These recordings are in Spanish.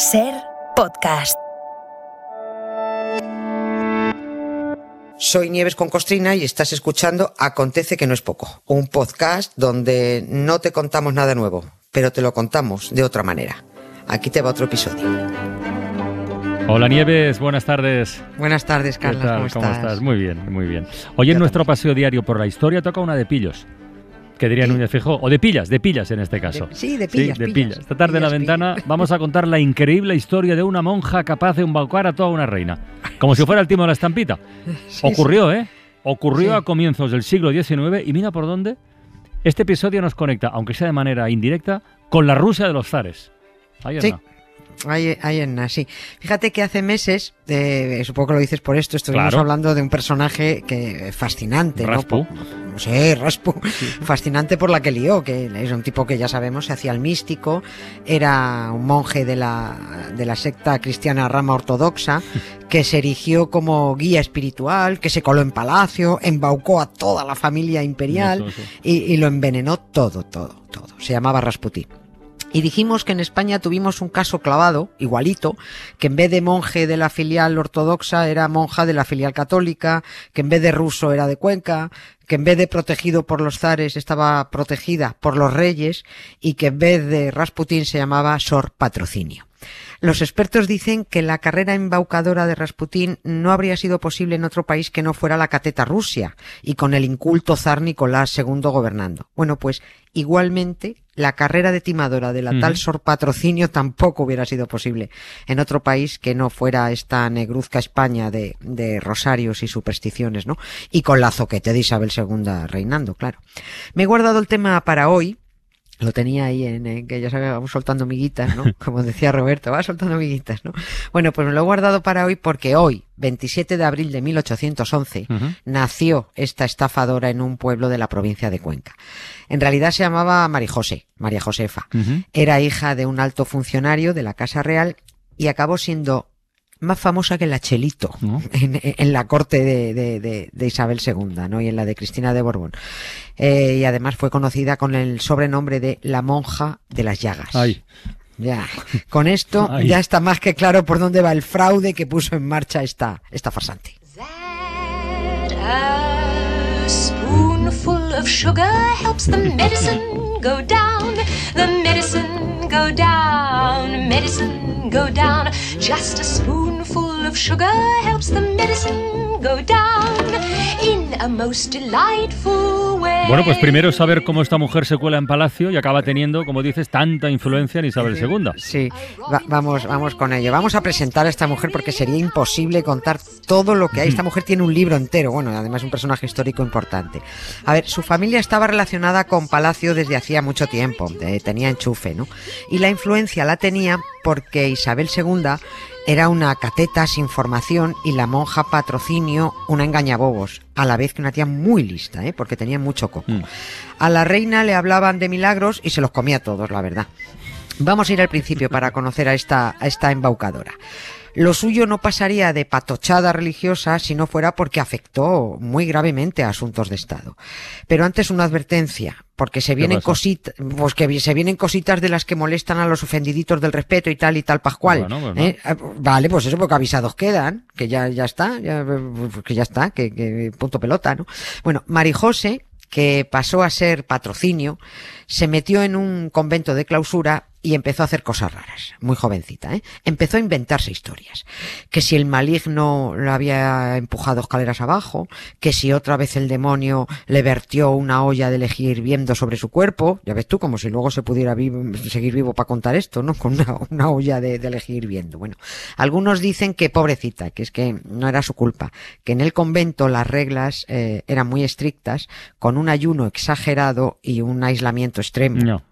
Ser podcast. Soy Nieves con Costrina y estás escuchando Acontece que no es poco, un podcast donde no te contamos nada nuevo, pero te lo contamos de otra manera. Aquí te va otro episodio. Hola Nieves, buenas tardes. Buenas tardes, ¿Qué Carlos. ¿Cómo, ¿Cómo estás? Muy bien, muy bien. Hoy en nuestro paseo diario por la historia toca una de pillos. Que diría Sí. Núñez Fijo, o de pillas, de pillas en este caso. De- sí, de pillas, de pillas. pillas. Esta tarde en la ventana pillas. vamos a contar la increíble historia de una monja capaz de embaucar a toda una reina. Como si fuera el timo de la estampita. Sí, Ocurrió, ¿eh? Ocurrió a comienzos del siglo XIX y mira por dónde. Este episodio nos conecta, aunque sea de manera indirecta, con la Rusia de los zares. Ahí Sí. anda. Ahí, ahí en sí. Fíjate que hace meses, eh, supongo que lo dices por esto, estuvimos Claro. hablando de un personaje que fascinante, Raspu. ¿no? Sí, Raspu. Fascinante por la que lió, que es un tipo que ya sabemos se hacía el místico, era un monje de la, de la secta cristiana rama ortodoxa, que se erigió como guía espiritual, que se coló en palacio, embaucó a toda la familia imperial Eso, eso. y, y lo envenenó todo, todo, todo. Se llamaba Rasputín. Y dijimos que en España tuvimos un caso clavado, igualito, que en vez de monje de la filial ortodoxa era monja de la filial católica, que en vez de ruso era de Cuenca, que en vez de protegido por los zares estaba protegida por los reyes y que en vez de Rasputín se llamaba Sor Patrocinio. Los expertos dicen que la carrera embaucadora de Rasputín no habría sido posible en otro país que no fuera la cateta Rusia y con el inculto zar Nicolás II gobernando. Bueno, pues igualmente la carrera de timadora de la tal Sor Patrocinio tampoco hubiera sido posible en otro país que no fuera esta negruzca España de, de rosarios y supersticiones, ¿no? Y con la zoquete de Isabel II reinando, claro. Me he guardado el tema para hoy, lo tenía ahí en, en que ya sabes, vamos soltando miguitas, ¿no? Como decía Roberto, va soltando miguitas, ¿no? Bueno, pues me lo he guardado para hoy porque hoy, 27 de abril de 1811, Ujú. nació esta estafadora en un pueblo de la provincia de Cuenca. En realidad se llamaba María José, María Josefa. Era hija de un alto funcionario de la Casa Real y acabó siendo más famosa que la Chelito ¿No? en, en la corte de, de- de- de Isabel II, ¿no? Y en la de Cristina de Borbón. Eh, y además fue conocida con el sobrenombre de la monja de las llagas. Ay. Ya. Con esto Ay. ya está más que claro por dónde va el fraude que puso en marcha esta, esta farsante. That a spoonful of sugar helps the medicine go down. The medicine go down. Medicine go down. Just a spoonful of sugar helps the medicine go down in a most delightful way. Bueno, pues primero saber cómo esta mujer se cuela en palacio y acaba teniendo, como dices, tanta influencia en Isabel II. Sí, va- vamos, vamos con ello. Vamos a presentar a esta mujer porque sería imposible contar todo lo que hay. Esta mujer tiene un libro entero, bueno, además un personaje histórico importante. A ver, su familia estaba relacionada con Palacio desde hacía mucho tiempo, eh, tenía enchufe, ¿no? Y la influencia la tenía porque Isabel II era una cateta sin formación y la monja patrocinio una engañabobos, a la vez que una tía muy lista, ¿eh? porque tenía mucho coco. Mm. A la reina le hablaban de milagros y se los comía todos, la verdad. Vamos a ir al principio para conocer a esta, a esta embaucadora. Lo suyo no pasaría de patochada religiosa si no fuera porque afectó muy gravemente a asuntos de Estado. Pero antes una advertencia, porque se vienen cositas, pues que se vienen cositas de las que molestan a los ofendiditos del respeto y tal y tal pascual. Bueno, bueno. ¿eh? Ah, Vale, pues eso porque avisados quedan, que ya, ya está, ya, que ya está, que, que punto pelota, ¿no? Bueno, Marijose, que pasó a ser patrocinio, se metió en un convento de clausura y empezó a hacer cosas raras, muy jovencita, ¿eh? Empezó a inventarse historias. Que si el maligno lo había empujado escaleras abajo, que si otra vez el demonio le vertió una olla de lejía hirviendo sobre su cuerpo, ya ves tú, como si luego se pudiera vi- seguir vivo para contar esto, ¿no? Con una, una olla de, de lejía hirviendo. Bueno, algunos dicen que pobrecita, que es que no era su culpa, que en el convento las reglas eh, eran muy estrictas, con un ayuno exagerado y un aislamiento extremo. No.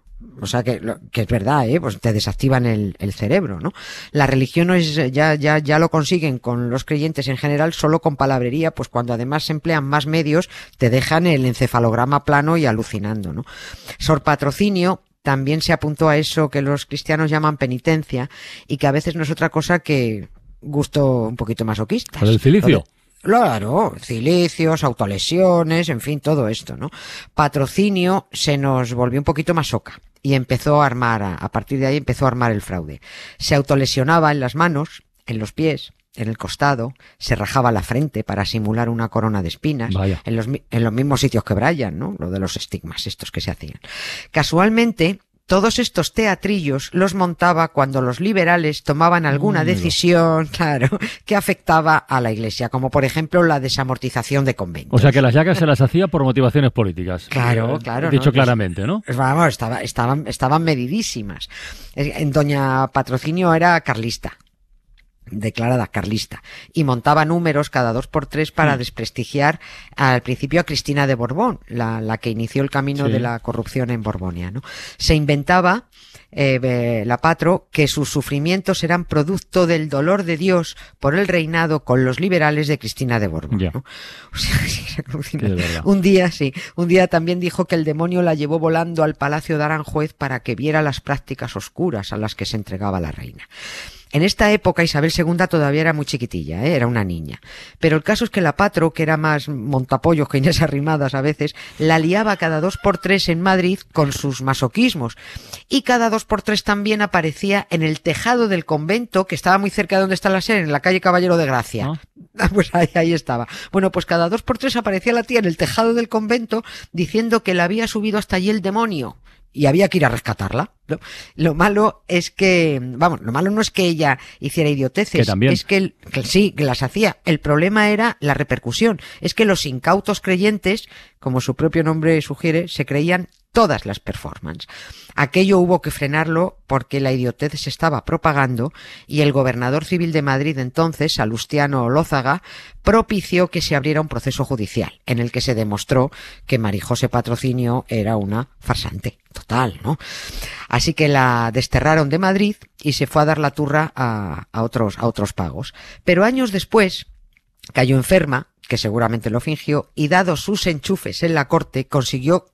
O sea que, que es verdad, ¿eh? Pues te desactivan el, el cerebro, ¿no? La religión es, ya, ya, ya lo consiguen con los creyentes en general solo con palabrería, pues cuando además se emplean más medios, te dejan el encefalograma plano y alucinando, ¿no? Sor Patrocinio también se apuntó a eso que los cristianos llaman penitencia y que a veces no es otra cosa que gusto un poquito masoquista. ¿Lo del cilicio? Claro, cilicios, autolesiones, en fin, todo esto, ¿no? Patrocinio se nos volvió un poquito más soca y empezó a armar, a, a partir de ahí empezó a armar el fraude. Se autolesionaba en las manos, en los pies, en el costado, se rajaba la frente para simular una corona de espinas, Vaya. en los, en los mismos sitios que Brian, ¿no? Lo de los estigmas estos que se hacían. Casualmente, todos estos teatrillos los montaba cuando los liberales tomaban alguna Amigo. decisión, claro, que afectaba a la iglesia, como por ejemplo la desamortización de conventos. O sea que las llagas se las hacía por motivaciones políticas. Claro, Eh, claro, Dicho ¿no? claramente, ¿no? Pues Vamos, estaba, estaban, estaban medidísimas. Eh, Doña Patrocinio era carlista, declarada carlista, y montaba números cada dos por tres para Mm. desprestigiar al principio a Cristina de Borbón, la, la que inició el camino Sí. de la corrupción en Borbonia. ¿no? Se inventaba eh, la Patro que sus sufrimientos eran producto del dolor de Dios por el reinado con los liberales de Cristina de Borbón. ¿no? O sea. Un día, sí, un día también dijo que el demonio la llevó volando al palacio de Aranjuez para que viera las prácticas oscuras a las que se entregaba la reina. En esta época Isabel II todavía era muy chiquitilla, ¿eh? era una niña. Pero el caso es que la Patro, que era más montapollos que Inés Arrimadas a veces, la liaba cada dos por tres en Madrid con sus masoquismos. Y cada dos por tres también aparecía en el tejado del convento, que estaba muy cerca de donde está la sede, en la calle Caballero de Gracia. Ah. Ah, Pues ahí, ahí estaba. Bueno, pues cada dos por tres aparecía la tía en el tejado del convento diciendo que la había subido hasta allí el demonio y había que ir a rescatarla. Lo, lo malo es que, vamos, lo malo no es que ella hiciera idioteces, Que también. es que, el- que sí, que las hacía. El problema era la repercusión. Es que los incautos creyentes, como su propio nombre sugiere, se creían todas las performances. Aquello hubo que frenarlo porque la idiotez se estaba propagando y el gobernador civil de Madrid entonces, Salustiano Olózaga, propició que se abriera un proceso judicial en el que se demostró que Marijose Patrocinio era una farsante total, ¿no? Así que la desterraron de Madrid y se fue a dar la turra a, otros, a otros pagos. Pero años después cayó enferma, que seguramente lo fingió, y dado sus enchufes en la corte, consiguió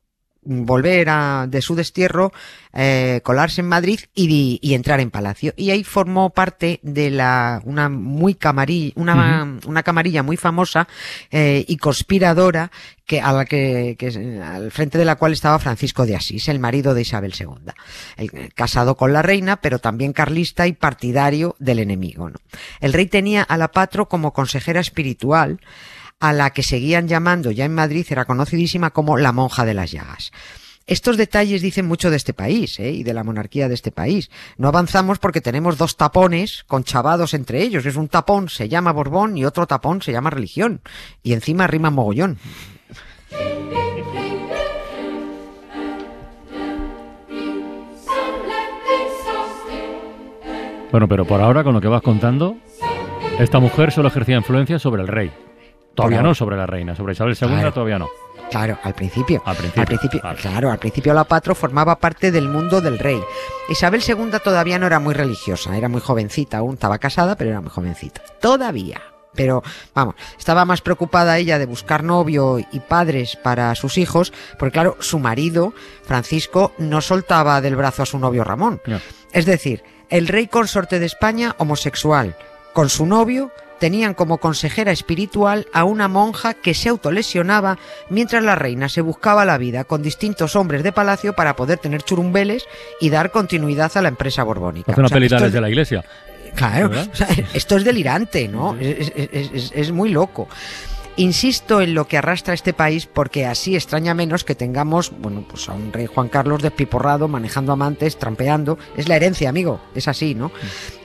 volver a, de su destierro, eh, colarse en Madrid y, y entrar en Palacio. Y ahí formó parte de la, una muy camarilla, una, una camarilla muy famosa eh, y conspiradora que, a la que, que- al frente de la cual estaba Francisco de Asís, el marido de Isabel II. El- casado con la reina, pero también carlista y partidario del enemigo. ¿no? El rey tenía a la Patro como consejera espiritual, a la que seguían llamando ya en Madrid, era conocidísima como la monja de las llagas. Estos detalles dicen mucho de este país ¿eh? y de la monarquía de este país. No avanzamos porque tenemos dos tapones conchavados entre ellos. Es un tapón se llama Borbón y otro tapón se llama religión. Y encima rima mogollón. Bueno, pero por ahora, con lo que vas contando, esta mujer solo ejercía influencia sobre el rey. Todavía no sobre la reina. Sobre Isabel II Claro. todavía no. Claro, al principio. Al principio, Al principio, vale. claro, al principio la Patro formaba parte del mundo del rey. Isabel II todavía no era muy religiosa, era muy jovencita aún, estaba casada, pero era muy jovencita. Todavía. Pero, vamos, estaba más preocupada ella de buscar novio y padres para sus hijos, porque claro, su marido, Francisco, no soltaba del brazo a su novio Ramón. Es decir, el rey consorte de España, homosexual, con su novio, tenían como consejera espiritual a una monja que se autolesionaba mientras la reina se buscaba la vida con distintos hombres de palacio para poder tener churumbeles y dar continuidad a la empresa borbónica. Hace una O sea, peli esto Tales es- de la iglesia. Claro, ¿Verdad? o sea, esto es delirante, ¿no? Es muy loco. Insisto en lo que arrastra este país porque así extraña menos que tengamos, bueno, pues a un rey Juan Carlos despiporrado, manejando amantes, trampeando. Es la herencia, amigo, es así, ¿no?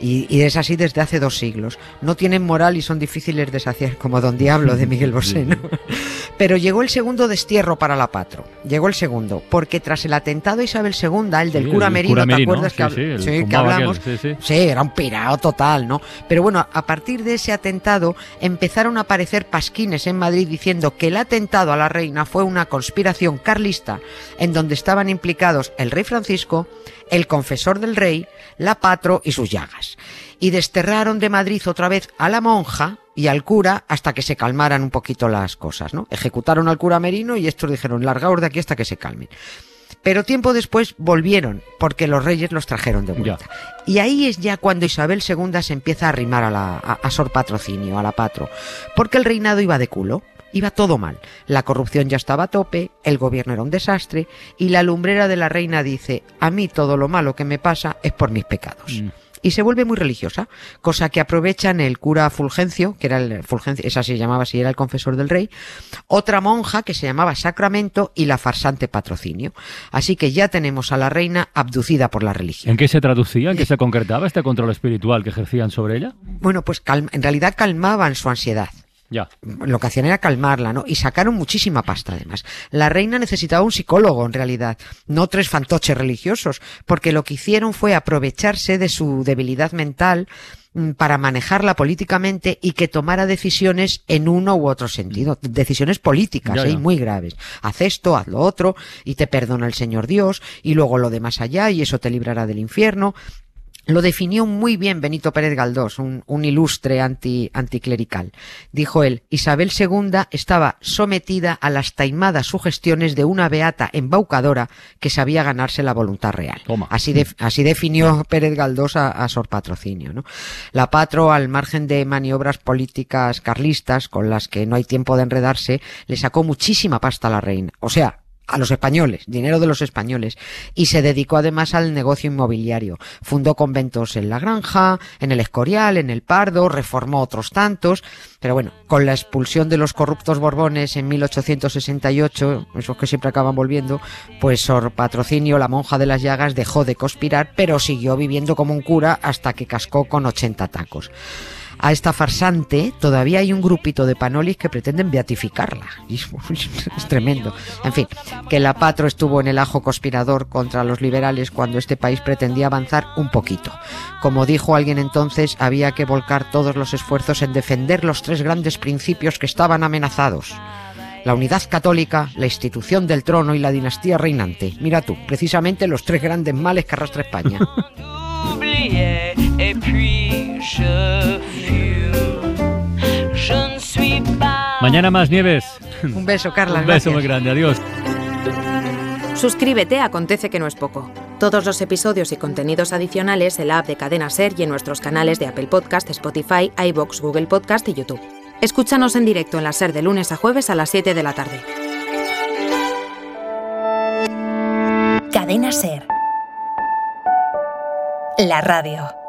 Y, y es así desde hace dos siglos. No tienen moral y son difíciles de saciar, como Don Diablo de Miguel Bosé, ¿no? Pero llegó el segundo destierro para la Patro. Llegó el segundo, porque tras el atentado a Isabel II, el del Sí, cura el Merino, cura ¿te Merino, acuerdas sí, que, sí, el que aquel, hablamos? sí, era un pirao total, ¿no? Pero bueno, a partir de ese atentado empezaron a aparecer pasquines en Madrid diciendo que el atentado a la reina fue una conspiración carlista en donde estaban implicados el rey Francisco, el confesor del rey, la patro y sus llagas. Y desterraron de Madrid otra vez a la monja y al cura hasta que se calmaran un poquito las cosas, ¿no? Ejecutaron al cura Merino y estos dijeron, largaos de aquí hasta que se calmen. Pero tiempo después volvieron, porque los reyes los trajeron de vuelta. Y ahí es ya cuando Isabel II se empieza a arrimar a, la, a, a Sor Patrocinio, a la Patro, porque el reinado iba de culo. Iba todo mal. La corrupción ya estaba a tope, el gobierno era un desastre y la lumbrera de la reina dice, a mí todo lo malo que me pasa es por mis pecados. Mm. Y se vuelve muy religiosa, cosa que aprovechan el cura Fulgencio, que era el Fulgencio, esa se llamaba así, era el confesor del rey, otra monja que se llamaba Sacramento y la farsante Patrocinio. Así que ya tenemos a la reina abducida por la religión. ¿En qué se traducía, en qué se concretaba este control espiritual que ejercían sobre ella? Bueno, pues en realidad calmaban su ansiedad. Ya. lo que hacían era calmarla, ¿no? Y sacaron muchísima pasta además. La reina necesitaba un psicólogo en realidad, no tres fantoches religiosos, porque lo que hicieron fue aprovecharse de su debilidad mental mm, para manejarla políticamente y que tomara decisiones en uno u otro sentido, decisiones políticas Ya, ¿eh? ya. y muy graves. Haz esto, haz lo otro, y te perdona el Señor Dios, y luego lo de más allá, y eso te librará del infierno. Lo definió muy bien Benito Pérez Galdós, un, un ilustre anti, anticlerical. Dijo él, Isabel II estaba sometida a las taimadas sugestiones de una beata embaucadora que sabía ganarse la voluntad real. Toma. Así, de- así definió Pérez Galdós a, a Sor Patrocinio. ¿no? La Patro, al margen de maniobras políticas carlistas con las que no hay tiempo de enredarse, le sacó muchísima pasta a la reina. O sea, a los españoles, dinero de los españoles, y se dedicó además al negocio inmobiliario. Fundó conventos en La Granja, en el Escorial, en el Pardo, reformó otros tantos, pero bueno, con la expulsión de los corruptos Borbones en 1868, esos que siempre acaban volviendo, pues Sor Patrocinio, la monja de las llagas, dejó de conspirar, pero siguió viviendo como un cura hasta que cascó con 80 tacos a esta farsante todavía hay un grupito de panolis que pretenden beatificarla. Es tremendo. En fin, que la Patro estuvo en el ajo conspirador contra los liberales cuando este país pretendía avanzar un poquito. Como dijo alguien entonces, había que volcar todos los esfuerzos en defender los tres grandes principios que estaban amenazados. La unidad católica, la institución del trono y la dinastía reinante. Mira tú, precisamente los tres grandes males que arrastra España. oubliais et puis je fus. Je ne suis pas. Mañana más nieves. Un beso, Carla. Un beso gracias. muy grande. Adiós. Suscríbete Acontece que no es poco. Todos los episodios y contenidos adicionales en la app de Cadena Ser y en nuestros canales de Apple Podcast, Spotify, iBox, Google Podcast y YouTube. Escúchanos en directo en la Ser de lunes a jueves a las 7 de la tarde. Cadena Ser. La radio.